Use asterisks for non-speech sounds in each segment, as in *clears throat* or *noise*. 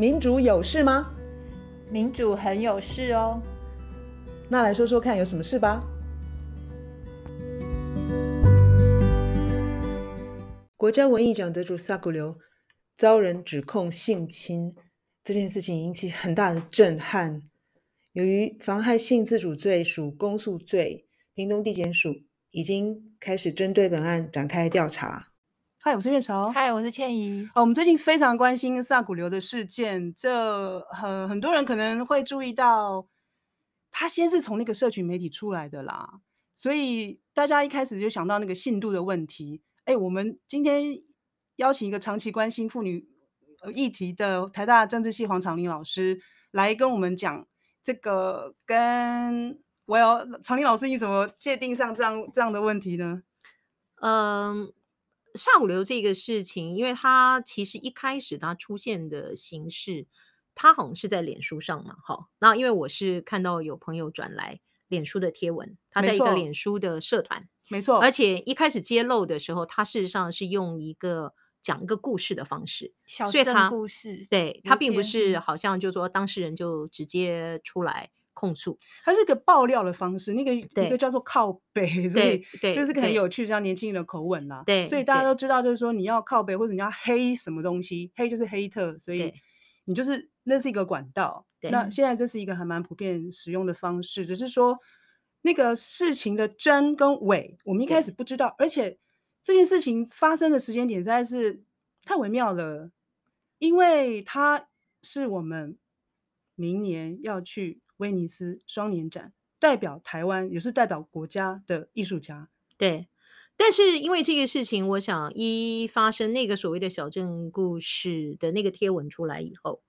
民主有事吗？民主很有事哦。那来说说看，有什么事吧？国家文艺奖得主萨古留遭人指控性侵，这件事情引起很大的震撼。由于妨害性自主罪属公诉罪，屏东地检署已经开始针对本案展开调查。嗨，我是月潮。嗨，我是倩怡。哦，我们最近非常关心萨古流的事件，这很很多人可能会注意到，他先是从那个社群媒体出来的啦，所以大家一开始就想到那个信度的问题。哎，我们今天邀请一个长期关心妇女议题的台大政治系黄长林老师来跟我们讲这个跟我要长林老师，你怎么界定上这样这样的问题呢？嗯。萨古留这个事情，因为它其实一开始它出现的形式，它好像是在脸书上嘛，好，那因为我是看到有朋友转来脸书的贴文，他在一个脸书的社团，没错，而。且一开始揭露的时候，他事实上是用一个讲一个故事的方式，小镇故事，对，他并不是好像就说当事人就直接出来。控诉，它是个爆料的方式，那个一个叫做靠北，*laughs* 所以这是个很有趣，像年轻人的口吻啦。对，所以大家都知道，就是说你要靠北或者你要黑什么东西，黑就是黑特，所以你就是那是一个管道。那现在这是一个还蛮普遍使用的方式，只是说那个事情的真跟伪，我们一开始不知道，而且这件事情发生的时间点实在是太微妙了，因为它是我们明年要去。威尼斯双年展代表台湾，也是代表国家的艺术家。对，但是因为这个事情，我想一发生那个所谓的小镇故事的那个贴文出来以后，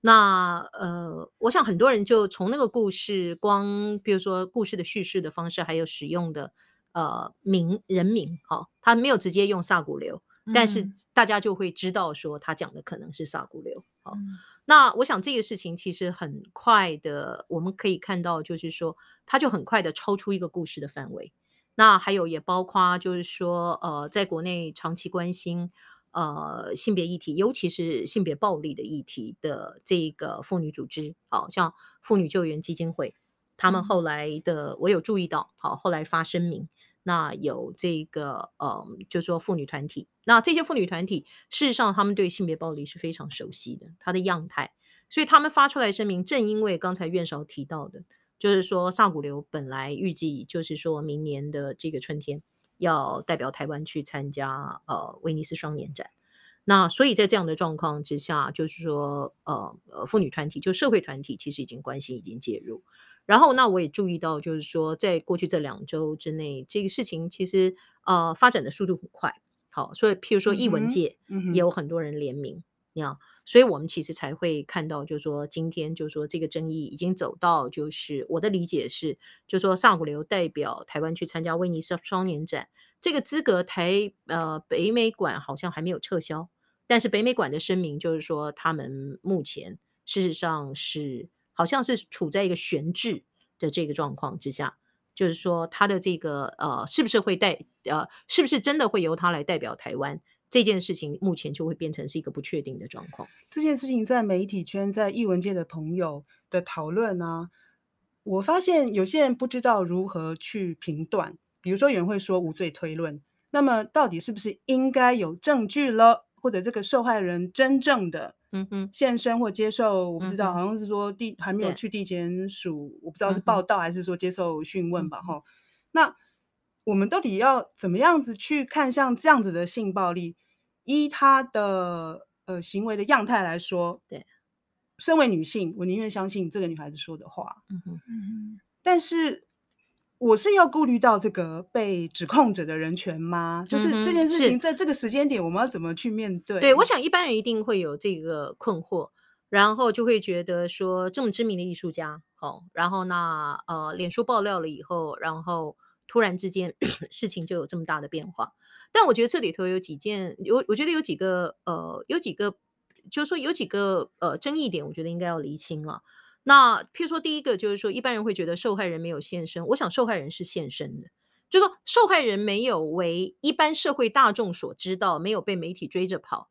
那呃，我想很多人就从那个故事，光比如说故事的叙事的方式，还有使用的呃名人名，哈，他没有直接用萨古留，嗯，但是大家就会知道说他讲的可能是萨古流，好。嗯那我想这个事情其实很快的，我们可以看到，就是说，它就很快的超出一个故事的范围。那还有也包括，就是说，呃，在国内长期关心呃性别议题，尤其是性别暴力的议题的这个妇女组织，好像妇女救援基金会，他们后来的我有注意到，好，后来发声明。那有这个呃，就说妇女团体，那这些妇女团体事实上他们对性别暴力是非常熟悉的，他的样态，所以他们发出来声明，正因为刚才院长提到的，就是说萨古留本来预计就是说明年的这个春天要代表台湾去参加呃威尼斯双年展，那所以在这样的状况之下，就是说呃呃妇女团体就社会团体其实已经关心已经介入。然后，那我也注意到，就是说，在过去这两周之内，这个事情其实呃发展的速度很快。好，所以譬如说艺文界也有很多人联名，你、嗯、看、嗯，所以我们其实才会看到，就是说今天就是说这个争议已经走到，就是我的理解是，就是说上古流代表台湾去参加威尼斯双年展，这个资格台呃北美馆好像还没有撤销，但是北美馆的声明就是说，他们目前事实上是。好像是处在一个悬置的这个状况之下，就是说他的这个呃，是不是会代呃，是不是真的会由他来代表台湾这件事情，目前就会变成是一个不确定的状况。这件事情在媒体圈、在艺文界的朋友的讨论啊，我发现有些人不知道如何去评断。比如说有人会说无罪推论，那么到底是不是应该有证据了，或者这个受害人真正的？嗯哼，现身或接受，我不知道，嗯、好像是说地还没有去地检署，我不知道是报道还是说接受讯问吧。哈、嗯，那我们到底要怎么样子去看像这样子的性暴力？依他的呃行为的样态来说，对，身为女性，我宁愿相信这个女孩子说的话。嗯哼，嗯哼，但是。我是要顾虑到这个被指控者的人权吗？就是这件事情在这个时间点，我们要怎么去面对？对，我想一般人一定会有这个困惑，然后就会觉得说，这么知名的艺术家，好，然后那呃，脸书爆料了以后，然后突然之间 *clears throat* 事情就有这么大的变化。但我觉得这里头有几件，有我觉得有几个呃，有几个，就是说有几个呃争议点，我觉得应该要厘清了。那譬如说，第一个就是说，一般人会觉得受害人没有现身。我想受害人是现身的，就是说受害人没有为一般社会大众所知道，没有被媒体追着跑。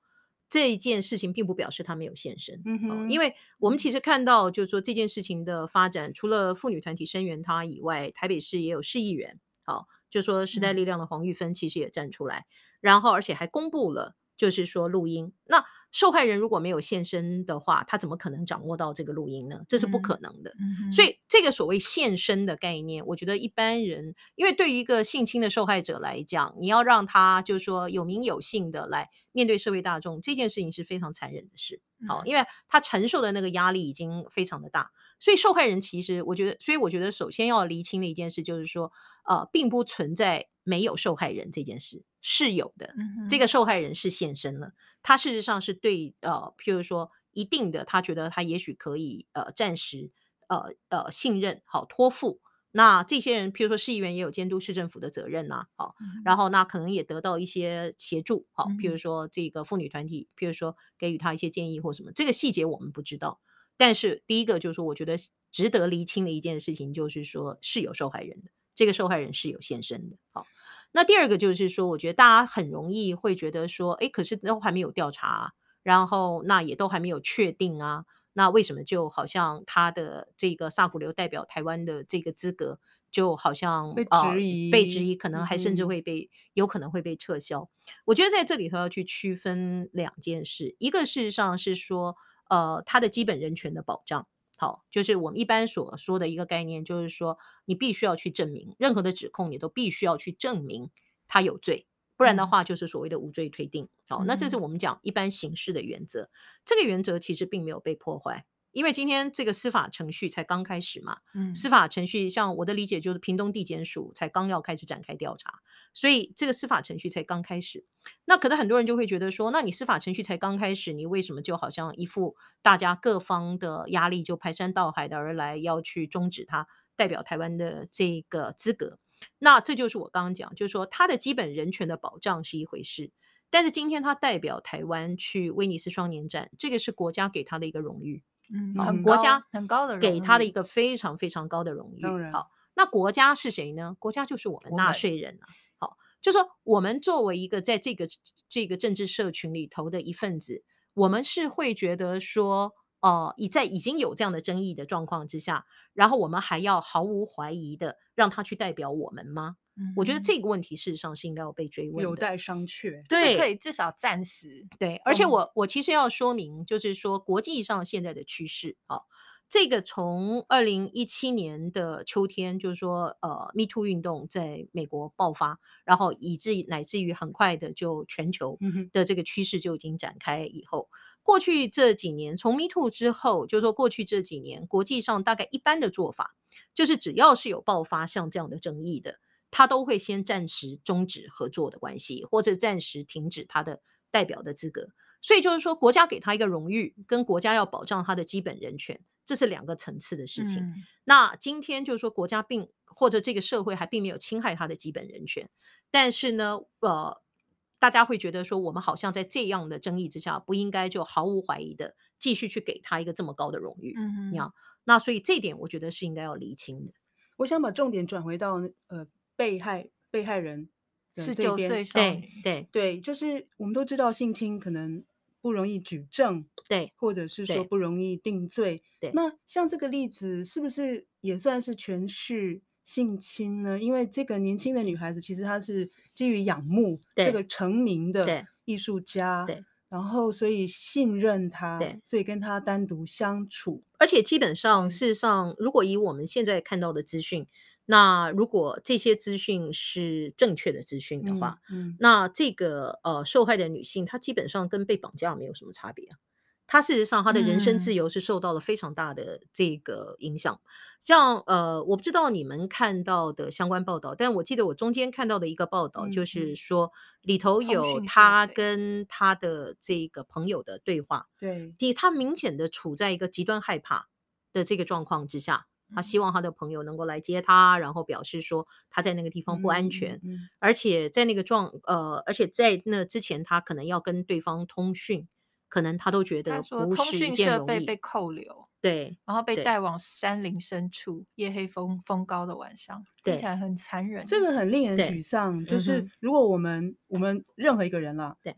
这一件事情并不表示他没有现身。嗯哼，哦，因为我们其实看到，就是说这件事情的发展，除了妇女团体声援他以外，台北市也有市议员，好，哦，就说时代力量的黄玉芬其实也站出来，嗯，然后而且还公布了，就是说录音。那受害人如果没有现身的话，他怎么可能掌握到这个录音呢？这是不可能的。嗯、所以，这个所谓现身的概念，我觉得一般人，因为对于一个性侵的受害者来讲，你要让他就是说有名有姓的来面对社会大众，这件事情是非常残忍的事。好，因为他承受的那个压力已经非常的大，所以受害人其实我觉得，所以我觉得首先要厘清的一件事就是说，呃，并不存在没有受害人这件事，是有的。嗯、这个受害人是现身了，他事实上是对呃，譬如说一定的，他觉得他也许可以呃暂时呃呃信任好托付。那这些人，譬如说市议员也有监督市政府的责任呐、啊，好、嗯，然后那可能也得到一些协助，好，譬如说这个妇女团体，譬如说给予他一些建议或什么，这个细节我们不知道。但是第一个就是说，我觉得值得厘清的一件事情就是说是有受害人的，这个受害人是有现身的，好。那第二个就是说，我觉得大家很容易会觉得说，哎，可是都还没有调查啊，然后那也都还没有确定啊。那为什么就好像他的这个萨古流代表台湾的这个资格，就好像被质疑，呃、被质疑，可能还甚至会被、嗯、有可能会被撤销。我觉得在这里头要去区分两件事，一个事实上是说，呃，他的基本人权的保障，好，就是我们一般所说的一个概念，就是说你必须要去证明任何的指控，你都必须要去证明他有罪。不然的话，就是所谓的无罪推定。好、那这是我们讲一般刑事的原则、嗯。这个原则其实并没有被破坏，因为今天这个司法程序才刚开始嘛。嗯，司法程序像我的理解，就是屏东地检署才刚要开始展开调查，所以这个司法程序才刚开始。那可能很多人就会觉得说，那你司法程序才刚开始，你为什么就好像一副大家各方的压力就排山倒海的而来，要去终止他代表台湾的这个资格？那这就是我刚刚讲，就是说他的基本人权的保障是一回事，但是今天他代表台湾去威尼斯双年展，这个是国家给他的一个荣誉，嗯，很国家很高的给他的一个非常非常高的荣誉。好，那国家是谁呢？国家就是我们纳税人啊。好，就是说我们作为一个在这个这个政治社群里头的一份子，我们是会觉得说。哦，已在已经有这样的争议的状况之下，然后我们还要毫无怀疑的让他去代表我们吗？嗯，我觉得这个问题事实上是应该要被追问的，有待商榷。对，可以至少暂时对。而且我我其实要说明，就是说国际上现在的趋势啊。这个从二零一七年的秋天，就是说，呃，Me Too 运动在美国爆发，然后以至于乃至于很快的就全球的这个趋势就已经展开以后，过去这几年，从 Me Too 之后，就是说过去这几年，国际上大概一般的做法，就是只要是有爆发像这样的争议的，他都会先暂时终止合作的关系，或者暂时停止他的代表的资格。所以就是说，国家给他一个荣誉，跟国家要保障他的基本人权。这是两个层次的事情。嗯。那今天就是说，国家并或者这个社会还并没有侵害他的基本人权，但是呢，呃，大家会觉得说，我们好像在这样的争议之下，不应该就毫无怀疑的继续去给他一个这么高的荣誉。嗯，你那所以这点我觉得是应该要厘清的。我想把重点转回到呃被害被害人。十九岁。对对对，就是我们都知道性侵可能。不容易举证，对，或者是说不容易定罪，对。那像这个例子，是不是也算是权势性侵呢？因为这个年轻的女孩子，其实她是基于仰慕这个成名的艺术家，对，然后所以信任他，对，所以跟他单独相处。而且基本上，事实上，如果以我们现在看到的资讯。那如果这些资讯是正确的资讯的话，嗯，嗯，那这个呃受害的女性，她基本上跟被绑架没有什么差别啊。她事实上她的人身自由是受到了非常大的这个影响。嗯、像呃，我不知道你们看到的相关报道，但我记得我中间看到的一个报道，就是说里头有她跟她的这个朋友的对话。对，第一，她明显的处在一个极端害怕的这个状况之下。他希望他的朋友能够来接他，然后表示说他在那个地方不安全，嗯嗯、而且在那个状呃，而且在那之前，他可能要跟对方通讯，可能他都觉得不是一件容易。通讯设备被扣留，对，然后被带往山林深处，夜黑风风高的晚上，听起来很残忍。这个很令人沮丧。就是如果我们我们任何一个人了，对，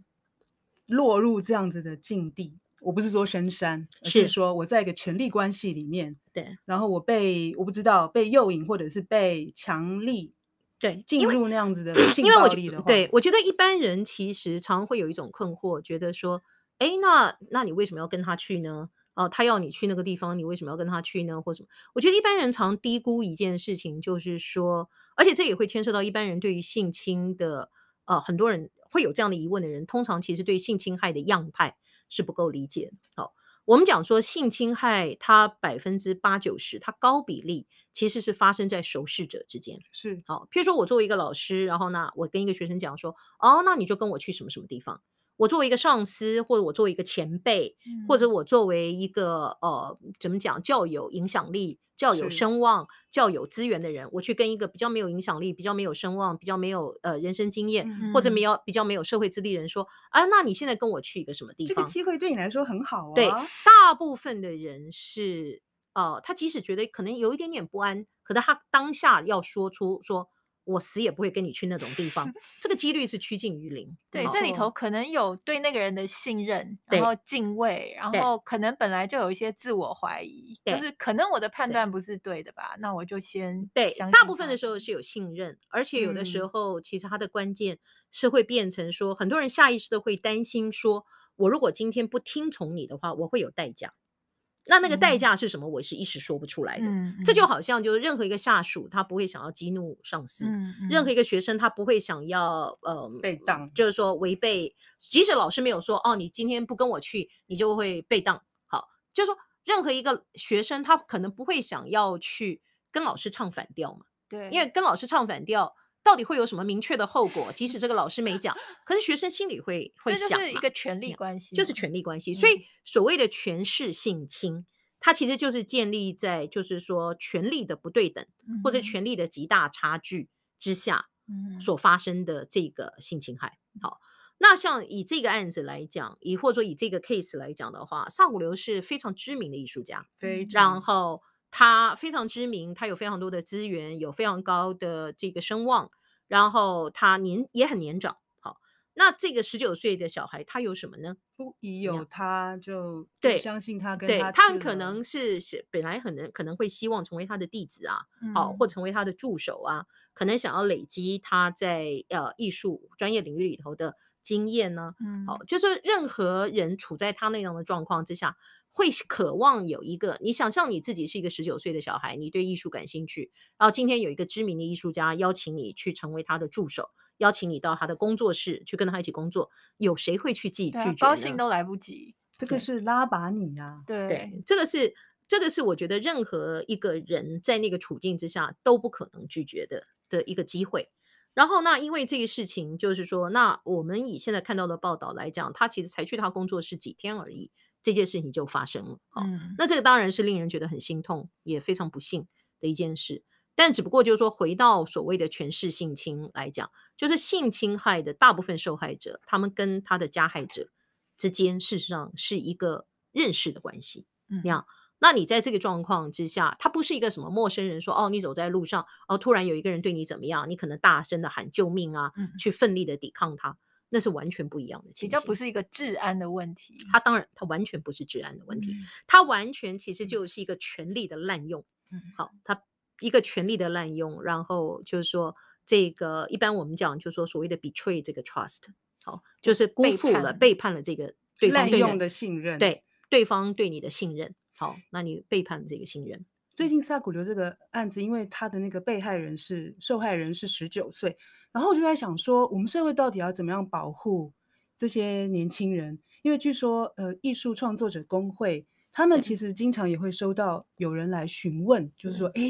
落入这样子的境地。我不是说深山，而是说我在一个权力关系里面，对，然后我被我不知道被诱引或者是被强力对进入那样子的性暴力的话，对，我觉得一般人其实常会有一种困惑，觉得说，哎，那那你为什么要跟他去呢？哦，他要你去那个地方，你为什么要跟他去呢？或什么？我觉得一般人常低估一件事情，就是说，而且这也会牵涉到一般人对于性侵的，呃，很多人会有这样的疑问的人，通常其实对性侵害的样态。是不够理解。好，我们讲说性侵害，它百分之八九十，它高比例其实是发生在熟识者之间。是，好，譬如说我作为一个老师，然后呢，我跟一个学生讲说，哦，那你就跟我去什么什么地方。我作为一个上司，或者我作为一个前辈，嗯、或者我作为一个呃，怎么讲，较有影响力、较有声望、较有资源的人，我去跟一个比较没有影响力、比较没有声望、比较没有呃人生经验，嗯、或者没有比较没有社会资历人说，啊，那你现在跟我去一个什么地方？这个机会对你来说很好啊。对，大部分的人是呃，他即使觉得可能有一点点不安，可能他当下要说出说。我死也不会跟你去那种地方，*laughs* 这个几率是趋近于零。对，这里头可能有对那个人的信任，然后敬畏，然后可能本来就有一些自我怀疑，就是可能我的判断不是对的吧？那我就先对。大部分的时候是有信任，而且有的时候其实它的关键是会变成说，很多人下意识的会担心说，我如果今天不听从你的话，我会有代价。那那个代价是什么？我是一时说不出来的。这就好像就是任何一个下属，他不会想要激怒上司；嗯嗯、任何一个学生，他不会想要呃被当，就是说违背。即使老师没有说哦，你今天不跟我去，你就会被当。好，就是说任何一个学生，他可能不会想要去跟老师唱反调嘛。对，因为跟老师唱反调。到底会有什么明确的后果？即使这个老师没讲，*laughs* 可是学生心里会会想，这是一个权力关系，就是权力关系。所以所谓的权势性侵，它其实就是建立在就是说权力的不对等或者权力的极大差距之下所发生的这个性侵害。好，那像以这个案子来讲，以或者说以这个 case 来讲的话，上古流是非常知名的艺术家，非常然后。他非常知名，他有非常多的资源，有非常高的这个声望，然后他年也很年长。好，那这个十九岁的小孩，他有什么呢？不疑有他就对，相信他跟他，他很可能是是本来可能可能会希望成为他的弟子啊，好、嗯，或成为他的助手啊，可能想要累积他在呃艺术专业领域里头的经验呢、啊。嗯，好，就是任何人处在他那样的状况之下。会渴望有一个，你想象你自己是一个十九岁的小孩，你对艺术感兴趣，然后今天有一个知名的艺术家邀请你去成为他的助手，邀请你到他的工作室去跟他一起工作，有谁会去拒拒绝呢？高兴都来不及，这个是拉拔你呀、啊，对对，这个是这个是我觉得任何一个人在那个处境之下都不可能拒绝的的一个机会。然后那因为这个事情，就是说，那我们以现在看到的报道来讲，他其实才去他工作室几天而已。这件事情就发生了，好，嗯，那这个当然是令人觉得很心痛，也非常不幸的一件事。但只不过就是说，回到所谓的权势性侵来讲，就是性侵害的大部分受害者，他们跟他的加害者之间，事实上是一个认识的关系。嗯，那那你在这个状况之下，他不是一个什么陌生人说，说哦，你走在路上，哦，突然有一个人对你怎么样，你可能大声的喊救命啊，嗯，去奋力的抵抗他。那是完全不一样的情况，比较不是一个治安的问题。它当然，它完全不是治安的问题，嗯、它完全其实就是一个权力的滥用。嗯，好，它一个权力的滥用，然后就是说，这个一般我们讲就是说所谓的 betray 这个 trust，好，就是辜负了、背叛了这个对方对滥用的信任，对对方对你的信任。好，那你背叛了这个信任。最近萨古流这个案子，因为他的那个被害人是受害人是十九岁。然后我就在想说，我们社会到底要怎么样保护这些年轻人？因为据说，呃，艺术创作者工会他们其实经常也会收到有人来询问，就是说，哎，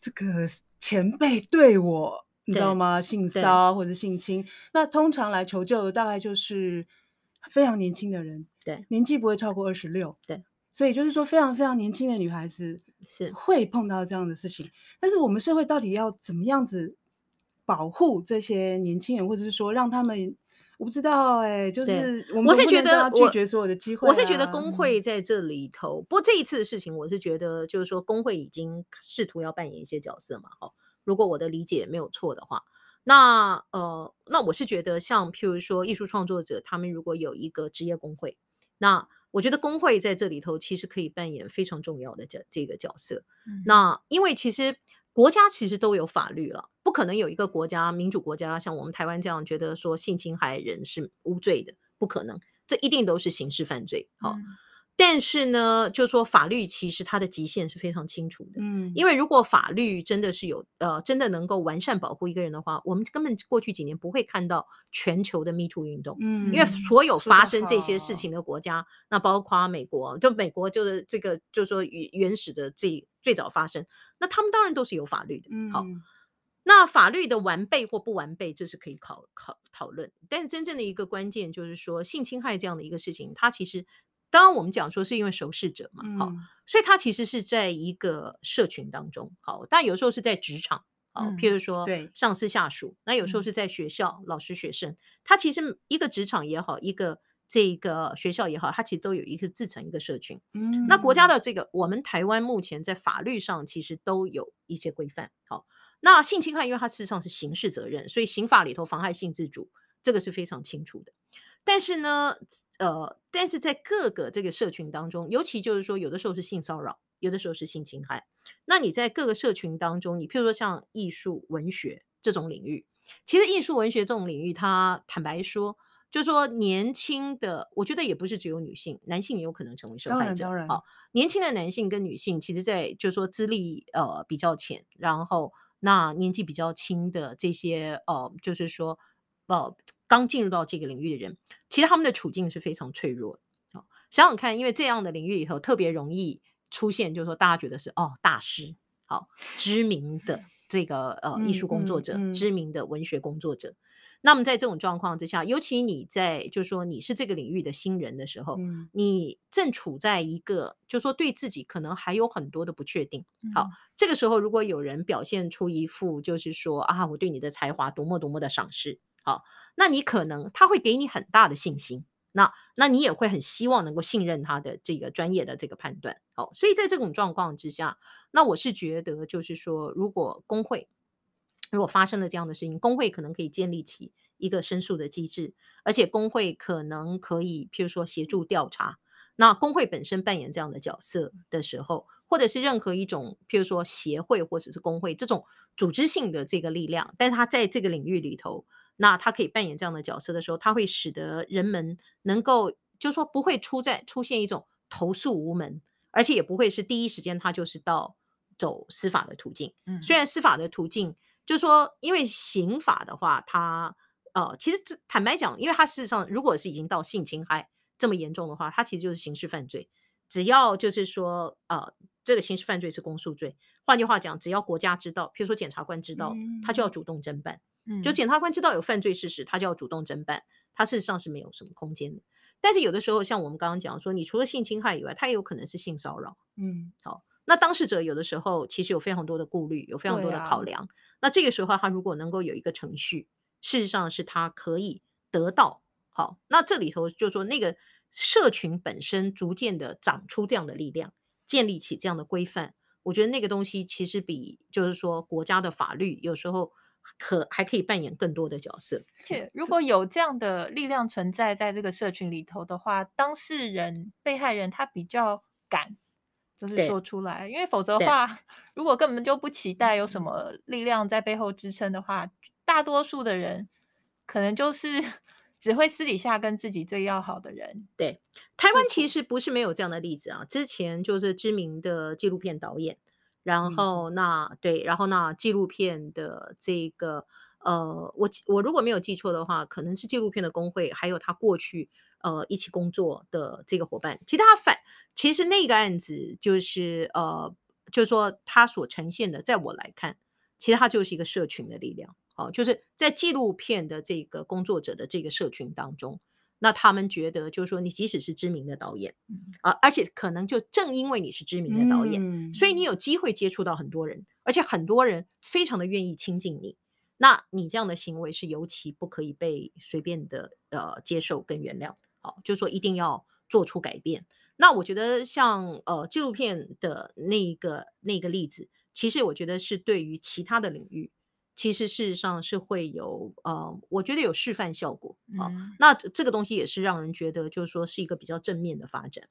这个前辈对我，你知道吗？性骚或者性侵，那通常来求救的大概就是非常年轻的人，对，年纪不会超过二十六，对，所以就是说，非常非常年轻的女孩子是会碰到这样的事情。但是我们社会到底要怎么样子？保护这些年轻人，或者是说让他们，我不知道哎、欸，就是我们是觉得拒绝所有的机会、啊我。我是觉得工会在这里头，嗯、不过这一次的事情，我是觉得就是说工会已经试图要扮演一些角色嘛。好，如果我的理解没有错的话，那呃，那我是觉得，像譬如说艺术创作者，他们如果有一个职业工会，那我觉得工会在这里头其实可以扮演非常重要的这这个角色。嗯、那因为其实国家其实都有法律了，不可能有一个国家民主国家像我们台湾这样觉得说性侵害人是无罪的，不可能，这一定都是刑事犯罪。好。嗯但是呢，就说法律其实它的极限是非常清楚的，嗯，因为如果法律真的是有呃，真的能够完善保护一个人的话，我们根本过去几年不会看到全球的 Me Too 运动，嗯，因为所有发生这些事情的国家，那包括美国，就美国就是这个，就是说原原始的最最早发生，那他们当然都是有法律的，嗯，好，那法律的完备或不完备，这是可以考考讨论，但是真正的一个关键就是说性侵害这样的一个事情，它其实。当然，我们讲说是因为熟识者嘛，好、嗯，所以它其实是在一个社群当中，好，但有时候是在职场，好，譬如说上司下属，那有时候是在学校，老师学生，它其实一个职场也好，一个这个学校也好，它其实都有一个自成一个社群。嗯，那国家的这个，我们台湾目前在法律上其实都有一些规范，好，那性侵害因为它事实上是刑事责任，所以刑法里头妨害性自主这个是非常清楚的。但是呢，呃，但是在各个这个社群当中，尤其就是说，有的时候是性骚扰，有的时候是性侵害。那你在各个社群当中，你譬如说像艺术、文学这种领域，其实艺术、文学这种领域，它坦白说，就是说年轻的，我觉得也不是只有女性，男性也有可能成为受害者。好，年轻的男性跟女性，其实在就是说资历呃比较浅，然后那年纪比较轻的这些呃，就是说呃。刚进入到这个领域的人，其实他们的处境是非常脆弱的。哦，想想看，因为这样的领域里头特别容易出现，就是说大家觉得是哦大师，好知名的这个呃艺术工作者，嗯嗯嗯、知名的文学工作者。那么在这种状况之下，尤其你在就是说你是这个领域的新人的时候，嗯、你正处在一个就是说对自己可能还有很多的不确定。好，嗯、这个时候如果有人表现出一副就是说啊，我对你的才华多么多么的赏识。好，那你可能他会给你很大的信心，那那你也会很希望能够信任他的这个专业的这个判断。好，所以在这种状况之下，那我是觉得就是说，如果工会如果发生了这样的事情，工会可能可以建立起一个申诉的机制，而且工会可能可以譬如说协助调查。那工会本身扮演这样的角色的时候，或者是任何一种譬如说协会或者是工会这种组织性的这个力量，但是他在这个领域里头。那他可以扮演这样的角色的时候，他会使得人们能够，就是说不会出在出现一种投诉无门，而且也不会是第一时间他就是到走司法的途径。嗯，虽然司法的途径，就是说因为刑法的话，它呃，其实坦白讲，因为它事实上如果是已经到性侵害这么严重的话，它其实就是刑事犯罪。只要就是说呃，这个刑事犯罪是公诉罪，换句话讲，只要国家知道，譬如说检察官知道，他就要主动侦办。就检察官知道有犯罪事实，他就要主动侦办，他事实上是没有什么空间的。但是有的时候，像我们刚刚讲说，你除了性侵害以外，他也有可能是性骚扰。嗯，好，那当事者有的时候其实有非常多的顾虑，有非常多的考量。啊、那这个时候，他如果能够有一个程序，事实上是他可以得到好。那这里头就是说，那个社群本身逐渐的长出这样的力量，建立起这样的规范，我觉得那个东西其实比就是说国家的法律有时候。可还可以扮演更多的角色，而且如果有这样的力量存在在这个社群里头的话，当事人、被害人他比较敢，就是说出来，因为否则的话，如果根本就不期待有什么力量在背后支撑的话，大多数的人可能就是 *laughs* 只会私底下跟自己最要好的人。对，台湾其实不是没有这样的例子啊，之前就是知名的纪录片导演。然后那、嗯、对，然后那纪录片的这个呃，我我如果没有记错的话，可能是纪录片的工会，还有他过去呃一起工作的这个伙伴。其实他反，其实那个案子就是呃，就是说他所呈现的，在我来看，其实他就是一个社群的力量。好、哦，就是在纪录片的这个工作者的这个社群当中。那他们觉得，就是说，你即使是知名的导演，啊，而且可能就正因为你是知名的导演，嗯、所以你有机会接触到很多人，而且很多人非常的愿意亲近你。那你这样的行为是尤其不可以被随便的呃接受跟原谅。好，就是说一定要做出改变。那我觉得像呃纪录片的那个那个例子，其实我觉得是对于其他的领域，其实事实上是会有呃，我觉得有示范效果啊。嗯、那这个东西也是让人觉得，就是说是一个比较正面的发展。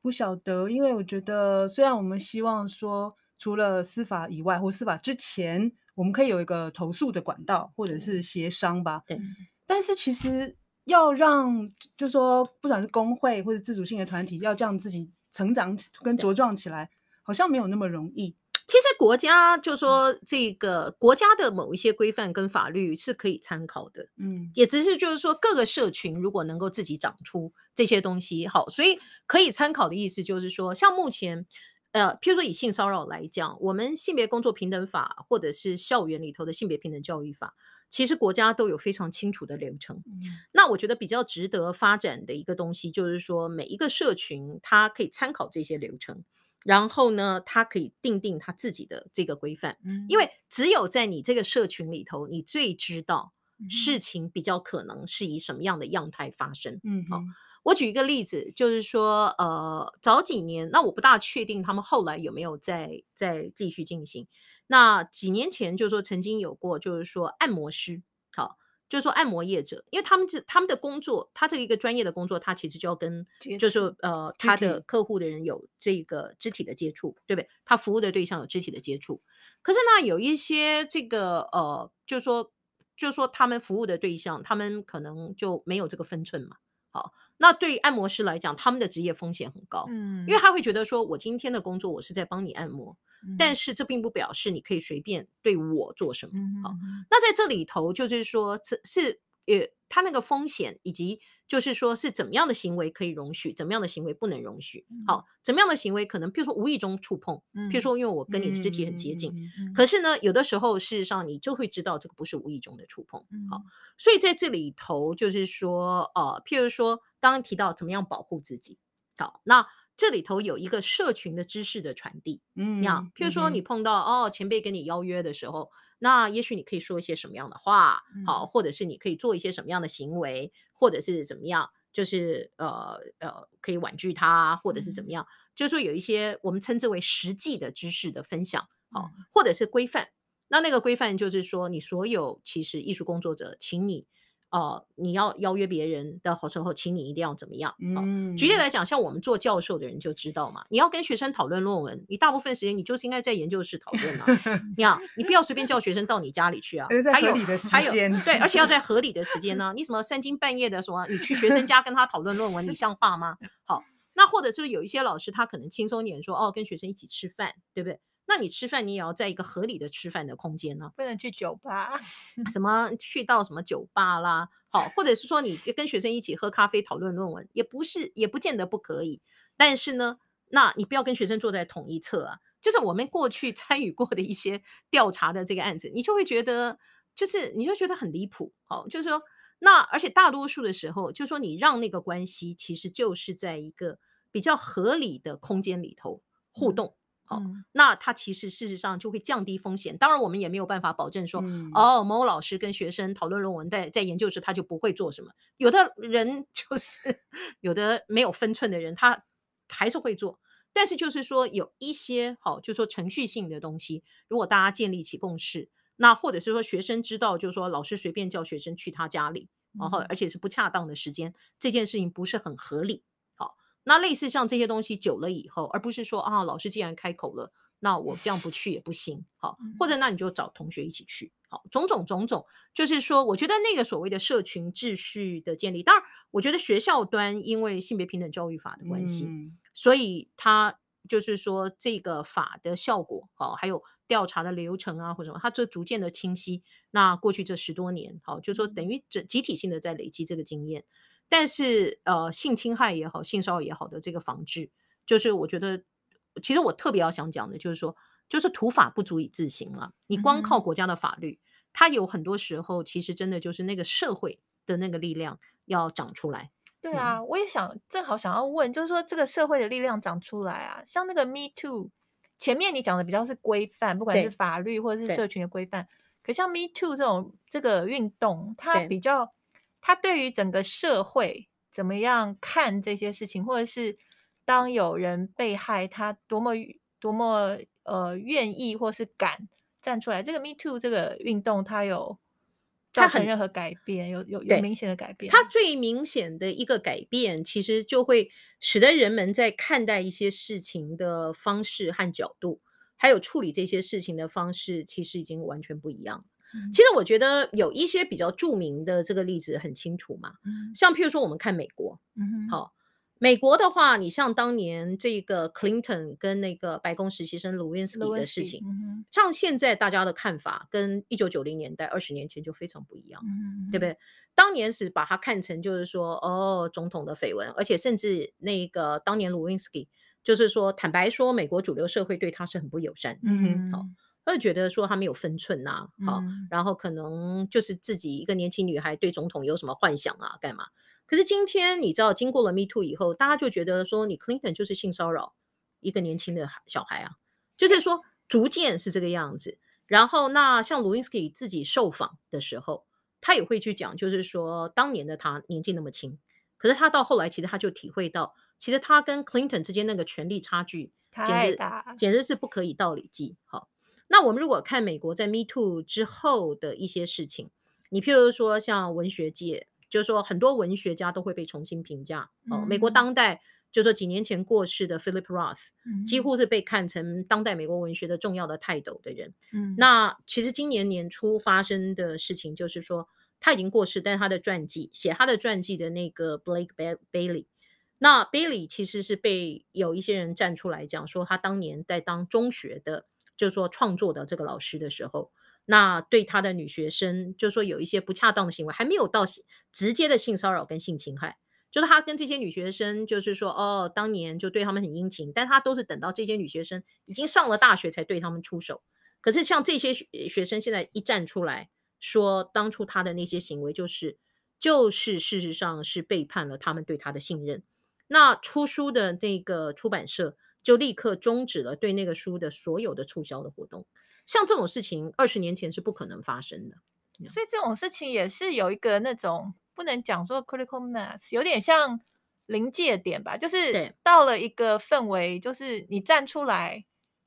不晓得，因为我觉得虽然我们希望说，除了司法以外或司法之前，我们可以有一个投诉的管道或者是协商吧。对。但是其实要让，就是说不管是工会或者自主性的团体，要这样自己成长跟茁壮起来，好像没有那么容易。其实国家就说这个国家的某一些规范跟法律是可以参考的，嗯，也只是就是说各个社群如果能够自己长出这些东西，好，所以可以参考的意思就是说，像目前，呃，譬如说以性骚扰来讲，我们性别工作平等法或者是校园里头的性别平等教育法，其实国家都有非常清楚的流程。嗯，那我觉得比较值得发展的一个东西，就是说每一个社群它可以参考这些流程。然后呢，它可以定定它自己的这个规范，嗯，因为只有在你这个社群里头，你最知道事情比较可能是以什么样的样态发生。嗯，好，我举一个例子，就是说，呃，早几年，那我不大确定他们后来有没有再再继续进行。那几年前，就是说曾经有过，就是说按摩师，好。就是说，按摩业者，因为他们是他们的工作，他这个一个专业的工作，他其实就要跟，就是说，呃，他的客户的人有这个肢体的接触，对不对？他服务的对象有肢体的接触。可是呢，有一些这个，呃，就是说，就是说，他们服务的对象，他们可能就没有这个分寸嘛。好，那对于按摩师来讲，他们的职业风险很高，嗯，因为他会觉得说，我今天的工作，我是在帮你按摩。但是这并不表示你可以随便对我做什么。好，那在这里头就是说，是是呃，它那个风险以及就是说是怎么样的行为可以容许，怎么样的行为不能容许。好，怎么样的行为可能，譬如说无意中触碰，譬如说因为我跟你的肢体很接近，可是呢，有的时候事实上你就会知道这个不是无意中的触碰。好，所以在这里头就是说，呃，譬如说刚刚提到怎么样保护自己。好，那。这里头有一个社群的知识的传递，嗯，呀，譬如说你碰到、嗯、哦前辈跟你邀约的时候，那也许你可以说一些什么样的话，嗯、好，或者是你可以做一些什么样的行为，或者是怎么样，就是呃呃可以婉拒他，或者是怎么样，嗯、就是说有一些我们称之为实际的知识的分享，好，嗯、或者是规范。那那个规范就是说，你所有其实艺术工作者，请你。哦，你要邀约别人的好时候，请你一定要怎么样？嗯，举例来讲，像我们做教授的人就知道嘛，你要跟学生讨论论文，你大部分时间你就是应该在研究室讨论啊。*laughs* 你好，你不要随便叫学生到你家里去啊。还有还有，对，而且要在合理的时间呢、*laughs* 啊。你什么三更半夜的什么，你去学生家跟他讨论论文，你像话吗？好，那或者就是有一些老师他可能轻松点说，哦，跟学生一起吃饭，对不对？那你吃饭，你也要在一个合理的吃饭的空间呢、啊，不能去酒吧，*laughs* 什么去到什么酒吧啦，好，或者是说你跟学生一起喝咖啡讨论论文，也不是，也不见得不可以。但是呢，那你不要跟学生坐在同一侧啊。就是我们过去参与过的一些调查的这个案子，你就会觉得，就是你就觉得很离谱。好，就是说，那而且大多数的时候，就是说你让那个关系其实就是在一个比较合理的空间里头互动。嗯嗯、那他其实事实上就会降低风险。当然，我们也没有办法保证说，嗯、哦，某老师跟学生讨论论文，在在研究时他就不会做什么。有的人 *laughs* 就是有的没有分寸的人，他还是会做。但是就是说，有一些好，就是说程序性的东西，如果大家建立起共识，那或者是说学生知道，就是说老师随便叫学生去他家里，然后而且是不恰当的时间，这件事情不是很合理。那类似像这些东西久了以后，而不是说啊，老师既然开口了，那我这样不去也不行，好，或者那你就找同学一起去，好，种种种种，就是说，我觉得那个所谓的社群秩序的建立，当然，我觉得学校端因为性别平等教育法的关系，嗯、所以它就是说这个法的效果，好，还有调查的流程啊或者什么，它这逐渐的清晰。那过去这十多年，好，就是说等于整集体性的在累积这个经验。但是，呃，性侵害也好，性骚扰也好的这个防治，就是我觉得，其实我特别要想讲的，就是说，就是土法不足以自行了。你光靠国家的法律，嗯、它有很多时候，其实真的就是那个社会的那个力量要长出来。对啊，嗯、我也想正好想要问，就是说这个社会的力量长出来啊，像那个 Me Too，前面你讲的比较是规范，不管是法律或者是社群的规范，可像 Me Too 这种这个运动，它比较。他对于整个社会怎么样看这些事情，或者是当有人被害，他多么多么呃愿意或是敢站出来。这个 Me Too 这个运动，它有造成任何改变？有有有明显的改变？它最明显的一个改变，其实就会使得人们在看待一些事情的方式和角度，还有处理这些事情的方式，其实已经完全不一样。嗯、其实我觉得有一些比较著名的这个例子很清楚嘛，嗯、像譬如说我们看美国，嗯，好。美国的话，你像当年这个 Clinton 跟那个白宫实习生 Lewinsky 的事情，像现在大家的看法跟一九九零年代二十年前就非常不一样，嗯、对不对？当年是把它看成就是说，哦，总统的绯闻，而且甚至那个当年 Lewinsky 就是说，坦白说，美国主流社会对他是很不友善，嗯，好，他就觉得说他没有分寸呐、啊，好、嗯，然后可能就是自己一个年轻女孩对总统有什么幻想啊，干嘛？可是今天你知道，经过了 Me Too 以后，大家就觉得说你 Clinton 就是性骚扰一个年轻的小孩啊，就是说逐渐是这个样子。然后那像 Lewinsky 自己受访的时候，他也会去讲，就是说当年的他年纪那么轻，可是他到后来其实他就体会到，其实他跟 Clinton 之间那个权力差距简直简直是不可以道理计。好，那我们如果看美国在 Me Too 之后的一些事情，你譬如说像文学界。就是说，很多文学家都会被重新评价。哦，美国当代，就是说几年前过世的 Philip Roth，几乎是被看成当代美国文学的重要的泰斗的人。嗯，那其实今年年初发生的事情，就是说他已经过世，但是他的传记写他的传记的那个 Blake Bailey，那 Bailey 其实是被有一些人站出来讲说，他当年在当中学的，就是说创作的这个老师的时候。那对他的女学生，就是说有一些不恰当的行为，还没有到直接的性骚扰跟性侵害，就是他跟这些女学生，就是说哦，当年就对他们很殷勤，但他都是等到这些女学生已经上了大学才对他们出手。可是像这些学生现在一站出来说，当初他的那些行为就是就是事实上是背叛了他们对他的信任。那出书的那个出版社就立刻终止了对那个书的所有的促销的活动。像这种事情，二十年前是不可能发生的，所以这种事情也是有一个那种不能讲说 critical mass，有点像临界点吧，就是到了一个氛围，就是你站出来，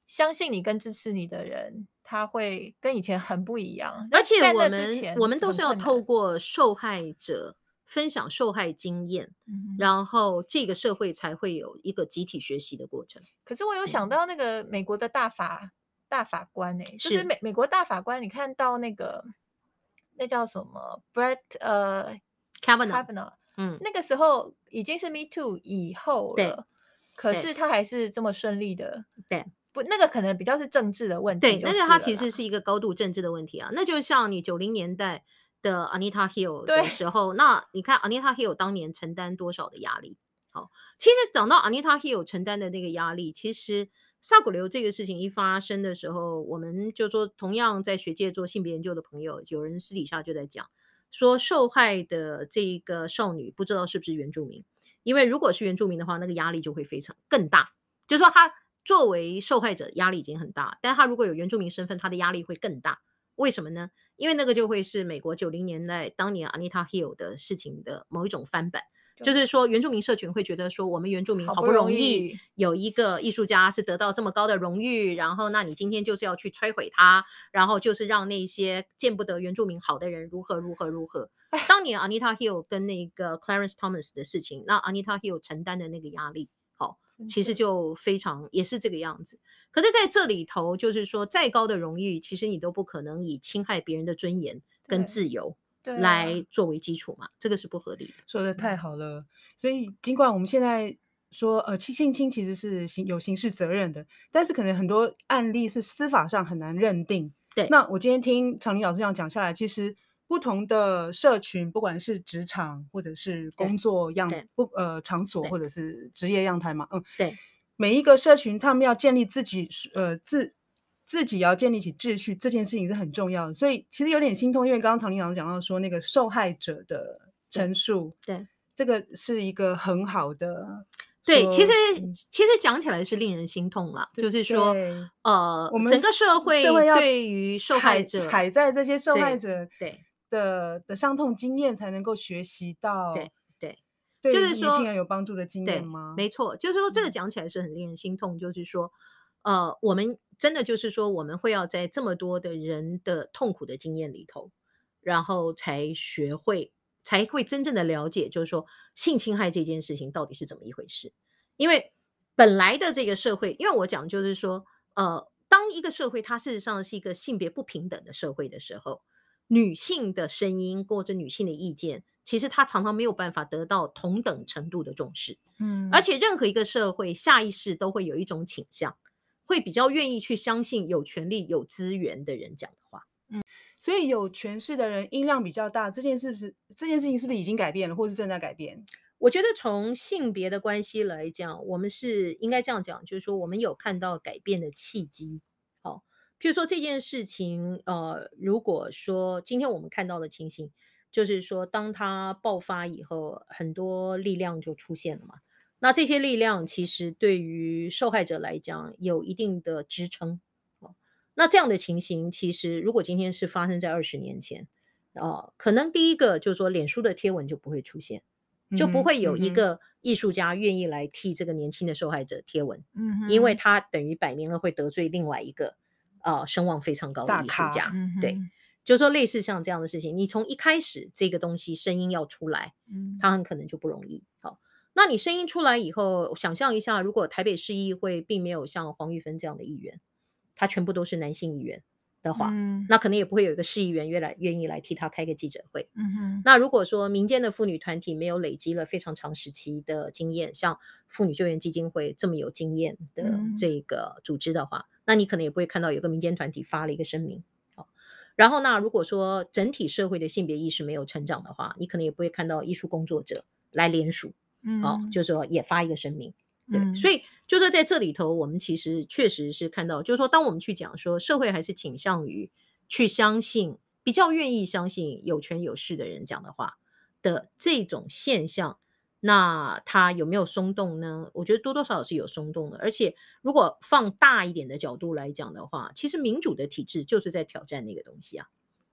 相信你跟支持你的人，他会跟以前很不一样。而且我们我们都是要透过受害者分享受害经验，嗯，然后这个社会才会有一个集体学习的过程。可是我有想到那个美国的大法。大法官呢、欸？就是美美国大法官，你看到那个那叫什么 Brett 呃 Kavanaugh 嗯，那个时候已经是 Me Too 以后了，可是他还是这么顺利的，对，不，那个可能比较是政治的问题，对，那个他其实是一个高度政治的问题啊，那就像你九零年代的 Anita Hill 的时候，那你看 Anita Hill 当年承担多少的压力？好，其实讲到 Anita Hill 承担的那个压力，其实。萨古流这个事情一发生的时候，我们就说，同样在学界做性别研究的朋友，有人私底下就在讲，说受害的这个少女不知道是不是原住民，因为如果是原住民的话，那个压力就会非常更大。就是说，她作为受害者压力已经很大，但她如果有原住民身份，她的压力会更大。为什么呢？因为那个就会是美国九零年代当年 Anita Hill 的事情的某一种翻版。就是说，原住民社群会觉得说，我们原住民好不容易有一个艺术家是得到这么高的荣誉，然后那你今天就是要去摧毁他，然后就是让那些见不得原住民好的人如何如何如何。当年 Anita Hill 跟那个 Clarence Thomas 的事情，那 Anita Hill 承担的那个压力，好，其实就非常也是这个样子。可是在这里头，就是说，再高的荣誉，其实你都不可能以侵害别人的尊严跟自由。来作为基础嘛，这个是不合理的。说的太好了，所以尽管我们现在说，呃，性侵其实是刑有刑事责任的，但是可能很多案例是司法上很难认定。对，那我今天听长林老师这样讲下来，其实不同的社群，不管是职场或者是工作样不呃场所，或者是职业样态嘛，嗯，对，每一个社群他们要建立自己呃自。自己要建立起秩序，这件事情是很重要的，所以其实有点心痛，因为刚刚常林老师讲到说那个受害者的陈述，对，这个是一个很好的，对，其实其实讲起来是令人心痛了，就是说，呃，我们整个社会对于受害者踩在这些受害者对的的伤痛经验，才能够学习到，对对，就是说年轻人有帮助的经验吗？没错，就是说这个讲起来是很令人心痛，就是说。呃，我们真的就是说，我们会要在这么多的人的痛苦的经验里头，然后才学会，才会真正的了解，就是说性侵害这件事情到底是怎么一回事。因为本来的这个社会，因为我讲就是说，呃，当一个社会它事实上是一个性别不平等的社会的时候，女性的声音或者女性的意见，其实她常常没有办法得到同等程度的重视。嗯，而且任何一个社会下意识都会有一种倾向。会比较愿意去相信有权利、有资源的人讲的话，嗯，所以有权势的人音量比较大，这件事是这件事情是不是已经改变了，或是正在改变？我觉得从性别的关系来讲，我们是应该这样讲，就是说我们有看到改变的契机。好，譬如说这件事情，呃，如果说今天我们看到的情形，就是说当它爆发以后，很多力量就出现了嘛。那这些力量其实对于受害者来讲有一定的支撑哦。那这样的情形，其实如果今天是发生在二十年前，哦，可能第一个就是说，脸书的贴文就不会出现，就不会有一个艺术家愿意来替这个年轻的受害者贴文，嗯，因为他等于摆明了会得罪另外一个呃声望非常高的艺术家，对，就是说类似像这样的事情，你从一开始这个东西声音要出来，嗯，他很可能就不容易，好。那你声音出来以后，想象一下，如果台北市议会并没有像黄玉芬这样的议员，他全部都是男性议员的话，嗯、那可能也不会有一个市议员愿来愿意来替他开个记者会。嗯哼。那如果说民间的妇女团体没有累积了非常长时期的经验，像妇女救援基金会这么有经验的这个组织的话，嗯、那你可能也不会看到有个民间团体发了一个声明。好，然后那如果说整体社会的性别意识没有成长的话，你可能也不会看到艺术工作者来联署。好，就是说也发一个声明，对，嗯、所以就是说在这里头，我们其实确实是看到，就是说当我们去讲说社会还是倾向于去相信，比较愿意相信有权有势的人讲的话的这种现象，那它有没有松动呢？我觉得多多少少是有松动的，而且如果放大一点的角度来讲的话，其实民主的体制就是在挑战那个东西啊。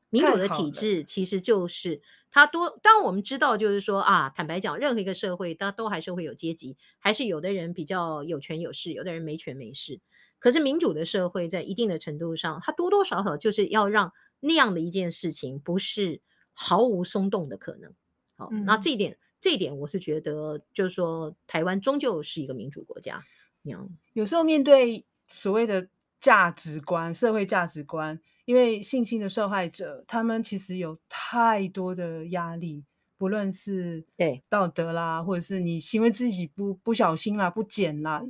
民主的体制其实就是它多，当然我们知道，就是说啊，坦白讲，任何一个社会它都还是会有阶级，还是有的人比较有权有势，有的人没权没势。可是民主的社会在一定的程度上，它多多少少就是要让那样的一件事情不是毫无松动的可能。好，嗯、那这一点，这一点我是觉得，就是说台湾终究是一个民主国家。有时候面对所谓的价值观、社会价值观。因为性侵的受害者，他们其实有太多的压力，不论是对道德啦，或者是你行为自己不不小心啦、不检啦，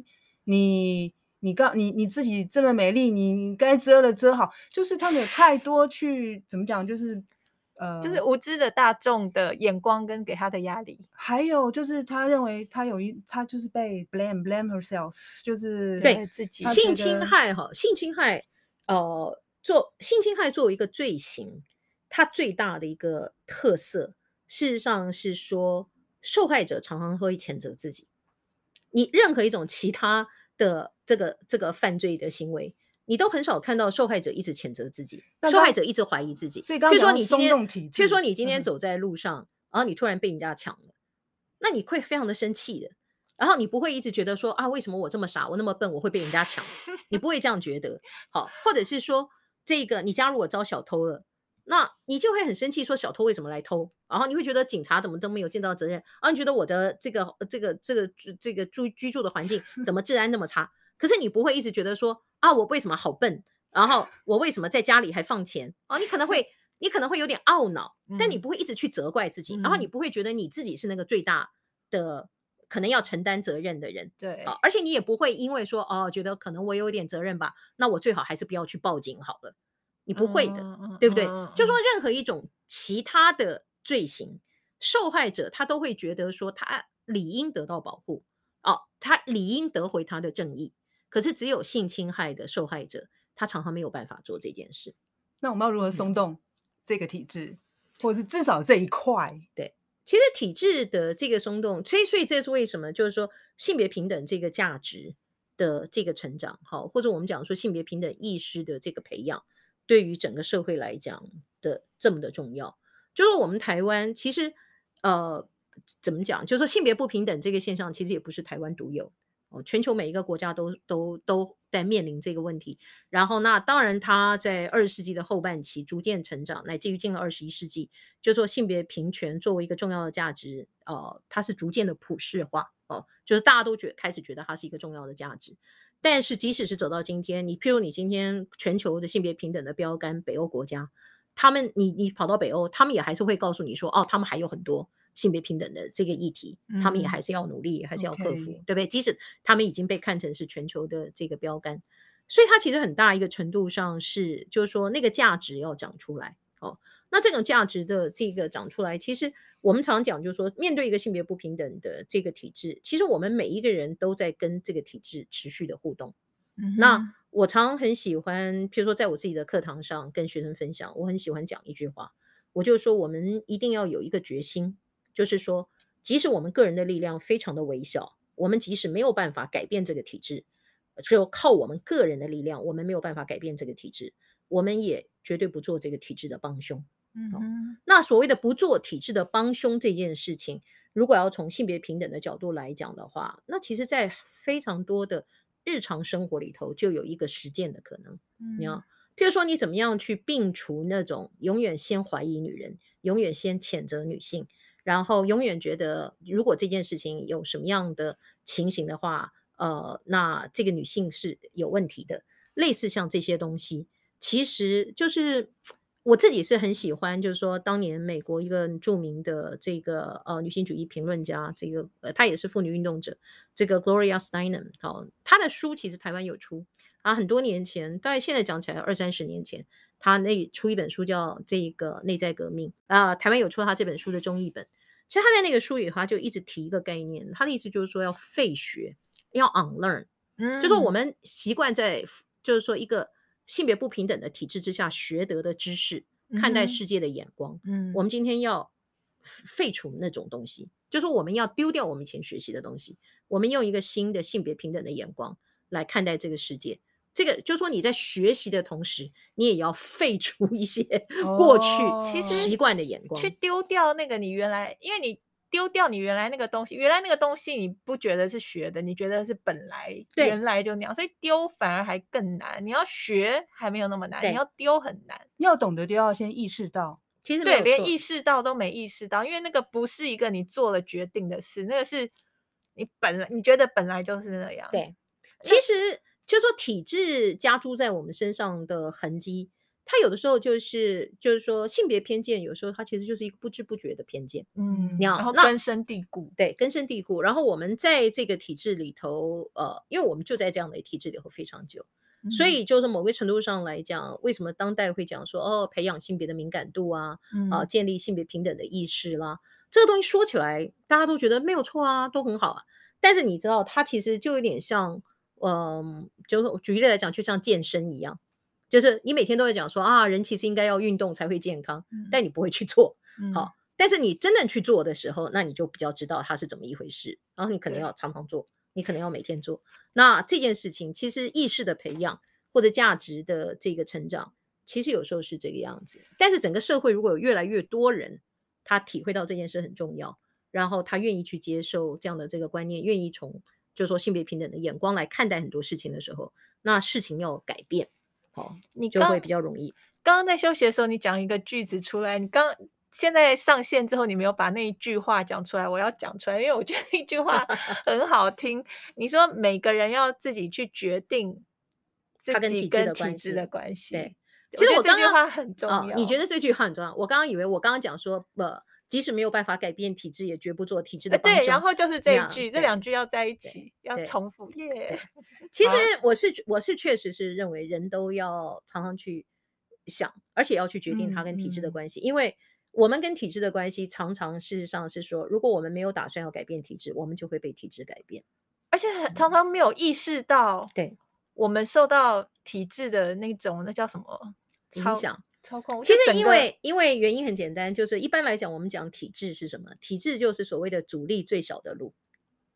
你你刚你你自己这么美丽，你该遮的遮好，就是他们有太多去怎么讲，就是呃，就是无知的大众的眼光跟给他的压力，还有就是他认为他有一他就是被 blame blame herself，就是对自己性侵害哈，性侵害呃。做性侵害作为一个罪行，它最大的一个特色，事实上是说，受害者常常会谴责自己。你任何一种其他的这个这个犯罪的行为，你都很少看到受害者一直谴责自己，受害者一直怀疑自己。所以，比如说你今天，譬如说你今天走在路上，然后你突然被人家抢了，那你会非常的生气的。然后你不会一直觉得说啊，为什么我这么傻，我那么笨，我会被人家抢？*laughs* 你不会这样觉得。好，或者是说。这个你家如果遭小偷了，那你就会很生气，说小偷为什么来偷？然后你会觉得警察怎么都没有尽到责任？然后你觉得我的这个这个这个这个住居住的环境怎么治安那么差？可是你不会一直觉得说啊，我为什么好笨？然后我为什么在家里还放钱？哦，你可能会你可能会有点懊恼，但你不会一直去责怪自己，然后你不会觉得你自己是那个最大的。可能要承担责任的人，对，啊，而且你也不会因为说哦，觉得可能我有点责任吧，那我最好还是不要去报警好了。你不会的，嗯、对不对？嗯、就说任何一种其他的罪行，受害者他都会觉得说他理应得到保护，哦，他理应得回他的正义。可是只有性侵害的受害者，他常常没有办法做这件事。那我们要如何松动这个体制，嗯、或者是至少这一块？对。其实体制的这个松动，所以所以这是为什么？就是说性别平等这个价值的这个成长，好，或者我们讲说性别平等意识的这个培养，对于整个社会来讲的这么的重要。就是我们台湾其实呃怎么讲？就是说性别不平等这个现象，其实也不是台湾独有哦，全球每一个国家都都都在面临这个问题。然后，那当然他在二十世纪的后半期逐渐成长，乃至于进了二十一世纪，就说性别平权作为一个重要的价值，呃，它是逐渐的普世化哦、就是大家都觉开始觉得它是一个重要的价值。但是，即使是走到今天，你譬如你今天全球的性别平等的标杆，北欧国家，他们你你跑到北欧，他们也还是会告诉你说，哦，他们还有很多。性别平等的这个议题，他们也还是要努力，嗯、还是要克服.对不对？即使他们已经被看成是全球的这个标杆，所以它其实很大一个程度上是，就是说那个价值要长出来哦。那这种价值的这个长出来，其实我们常讲，就是说面对一个性别不平等的这个体制，其实我们每一个人都在跟这个体制持续的互动。嗯、那我常很喜欢，譬如说在我自己的课堂上跟学生分享，我很喜欢讲一句话，我就说我们一定要有一个决心。就是说，即使我们个人的力量非常的微小，我们即使没有办法改变这个体制，就靠我们个人的力量，我们没有办法改变这个体制，我们也绝对不做这个体制的帮凶。嗯、哦，那所谓的不做体制的帮凶这件事情，如果要从性别平等的角度来讲的话，那其实在非常多的日常生活里头就有一个实践的可能。嗯，你要，譬如说你怎么样去摒除那种永远先怀疑女人，永远先谴责女性。然后永远觉得，如果这件事情有什么样的情形的话，呃，那这个女性是有问题的。类似像这些东西，其实就是我自己是很喜欢，就是说当年美国一个著名的这个呃女性主义评论家，这个呃她也是妇女运动者，这个 Gloria Steinem，哦，她的书其实台湾有出啊，很多年前，大概现在讲起来二三十年前。他那出一本书叫《这个内在革命》啊、呃，台湾有出他这本书的中译本。其实他在那个书里，他就一直提一个概念，他的意思就是说要废学，要 unlearn，嗯，就说我们习惯在就是说一个性别不平等的体制之下学得的知识，看待世界的眼光，嗯，我们今天要废除那种东西，就是说我们要丢掉我们以前学习的东西，我们用一个新的性别平等的眼光来看待这个世界。这个就是说，你在学习的同时，你也要废除一些 *laughs* 过去习惯的眼光，去丢掉那个你原来，因为你丢掉你原来那个东西，原来那个东西你不觉得是学的，你觉得是本来原来就那样，所以丢反而还更难。你要学还没有那么难，你要丢很难。要懂得丢，要先意识到，其实对，连意识到都没意识到，因为那个不是一个你做了决定的事，那个是你本来你觉得本来就是那样。对，其实。就说体制加诸在我们身上的痕迹，它有的时候就是就是说性别偏见，有时候它其实就是一个不知不觉的偏见。嗯，然后根深蒂固，对，根深蒂固。然后我们在这个体制里头，呃，因为我们就在这样的体制里头非常久，嗯、所以就是某个程度上来讲，为什么当代会讲说哦，培养性别的敏感度啊，嗯、啊，建立性别平等的意识啦，这个东西说起来大家都觉得没有错啊，都很好啊。但是你知道，它其实就有点像。嗯，就举例来讲，就像健身一样，就是你每天都会讲说啊，人其实应该要运动才会健康，嗯、但你不会去做，嗯、好。但是你真正去做的时候，那你就比较知道它是怎么一回事。然后你可能要常常做，你可能要每天做。那这件事情其实意识的培养或者价值的这个成长，其实有时候是这个样子。但是整个社会如果有越来越多人，他体会到这件事很重要，然后他愿意去接受这样的这个观念，愿意从。就是说性别平等的眼光来看待很多事情的时候，那事情要改变，哦，你就会比较容易。刚刚在休息的时候，你讲一个句子出来，你刚现在上线之后，你没有把那一句话讲出来，我要讲出来，因为我觉得那句话 *laughs* 很好听。你说每个人要自己去决定自己跟体制的关系。对，其实我刚刚这句话很重要。哦，你觉得这句话很重要？我刚刚以为我刚刚讲说不。即使没有办法改变体制，也绝不做体制的。对，然后就是这一句，这两句要在一起，要重复。耶、yeah。其实我是我是确实是认为人都要常常去想，而且要去决定他跟体制的关系，因为我们跟体制的关系常常事实上是说，如果我们没有打算要改变体制，我们就会被体制改变，而且常常没有意识到，对，我们受到体制的那种那叫什么影响。操控，其实因为因为原因很简单，就是一般来讲，我们讲体制是什么？体制就是所谓的阻力最小的路。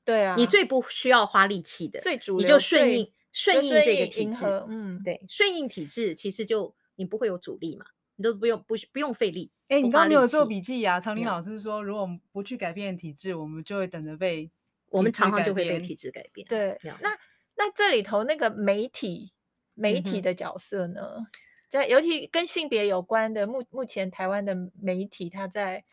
对啊，你最不需要花力气的，最主你就顺应顺应这个体制。嗯，对，顺应体制其实就你不会有阻力嘛，你都不用不不用费力。哎，你刚刚没有做笔记呀？常林老师说，如果我们不去改变体制，我们就会等着被我们常常就会被体制改变。对，那那那这里头那个媒体媒体的角色呢？在、嗯、尤其跟性别有关的，目目前台湾的媒体，它在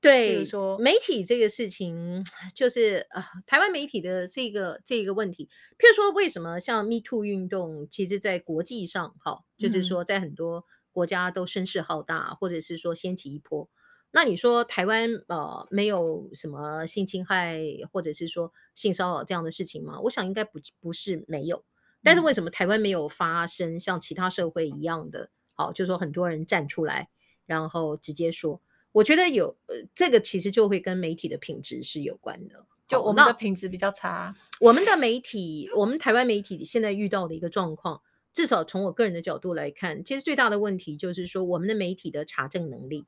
对，说媒体这个事情，就是啊，台湾媒体的这个这个问题，譬如说为什么像 Me Too 运动，其实在国际上，哈，就是说在很多国家都声势浩大，嗯、或者是说掀起一波。那你说台湾呃没有什么性侵害或者是说性骚扰这样的事情吗？我想应该不不是没有，但是为什么台湾没有发生像其他社会一样的？好，就是说很多人站出来，然后直接说，我觉得有呃这个其实就会跟媒体的品质是有关的，就我们的品质比较差。我们的媒体，我们台湾媒体现在遇到的一个状况，至少从我个人的角度来看，其实最大的问题就是说我们的媒体的查证能力。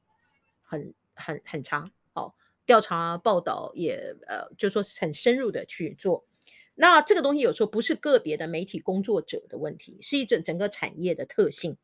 很很很差，好，调查报道也呃，就说是很深入的去做。那这个东西有时候不是个别的媒体工作者的问题，是一整整个产业的特性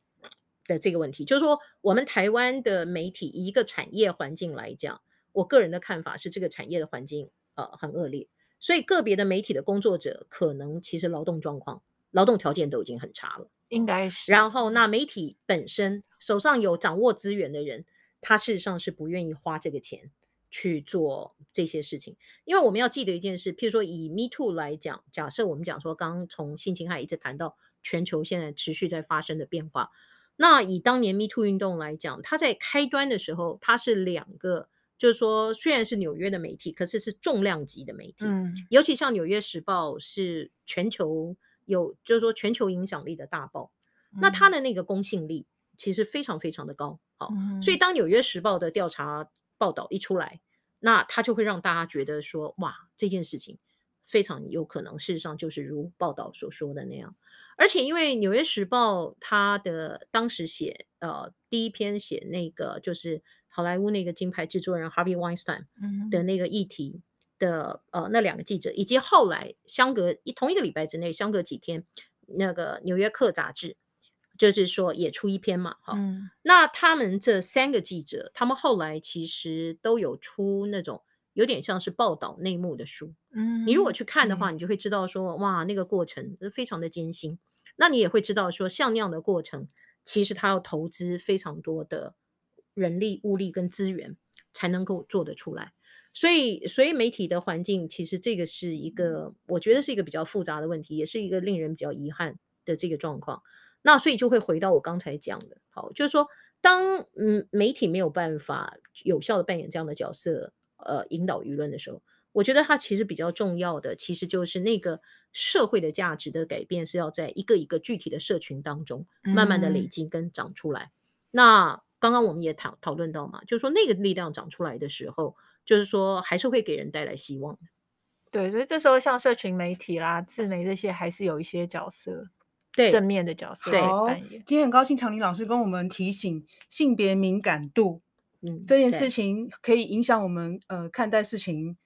的这个问题。就是说，我们台湾的媒体以一个产业环境来讲，我个人的看法是，这个产业的环境呃很恶劣，所以个别的媒体的工作者可能其实劳动状况、劳动条件都已经很差了，应该是。然后，那媒体本身手上有掌握资源的人。他事实上是不愿意花这个钱去做这些事情，因为我们要记得一件事，譬如说以 Me Too 来讲，假设我们讲说，刚刚从性侵害一直谈到全球现在持续在发生的变化，那以当年 Me Too 运动来讲，它在开端的时候，它是两个，就是说虽然是纽约的媒体，可是是重量级的媒体，嗯，尤其像纽约时报是全球有，就是说全球影响力的大报，那它的那个公信力其实非常非常的高。好所以，当《纽约时报》的调查报道一出来，那他就会让大家觉得说：“哇，这件事情非常有可能，事实上就是如报道所说的那样。”而且，因为《纽约时报》他的当时写呃第一篇写那个就是好莱坞那个金牌制作人 Harvey Weinstein 的那个议题的呃那两个记者，以及后来相隔一同一个礼拜之内，相隔几天，那个《纽约客》杂志。就是说，也出一篇嘛，哈、嗯。那他们这三个记者，他们后来其实都有出那种有点像是报道内幕的书。嗯，你如果去看的话，你就会知道说，嗯、哇，那个过程非常的艰辛。那你也会知道说，像那样的过程，其实他要投资非常多的人力、物力跟资源才能够做得出来。所以，所以媒体的环境，其实这个是一个，我觉得是一个比较复杂的问题，也是一个令人比较遗憾的这个状况。那所以就会回到我刚才讲的，好，就是说，当嗯媒体没有办法有效的扮演这样的角色，呃，引导舆论的时候，我觉得它其实比较重要的，其实就是那个社会的价值的改变是要在一个一个具体的社群当中慢慢的累积跟长出来。嗯、那刚刚我们也讨讨论到嘛，就是说那个力量长出来的时候，就是说还是会给人带来希望的。对，所以这时候像社群媒体啦、自媒这些，还是有一些角色。对正面的角色对。好，今天很高兴长林老师跟我们提醒性别敏感度，嗯，这件事情可以影响我们呃看待事情，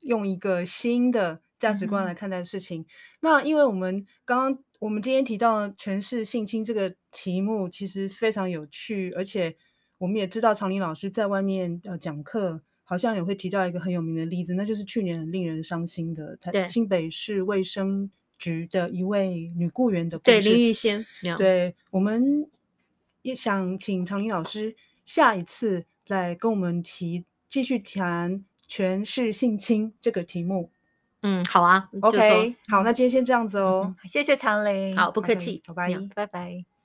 用一个新的价值观来看待事情。嗯、那因为我们刚刚我们今天提到权势性侵这个题目，其实非常有趣，而且我们也知道长林老师在外面呃讲课，好像也会提到一个很有名的例子，那就是去年很令人伤心的台新北市卫生。局的一位女雇员的故事，对林玉仙，对，我们也想请常林老师下一次再跟我们提，继续谈权势性侵这个题目。嗯，好啊，OK，好，那今天先这样子哦，嗯、谢谢常林，好，不客气，拜拜，拜拜。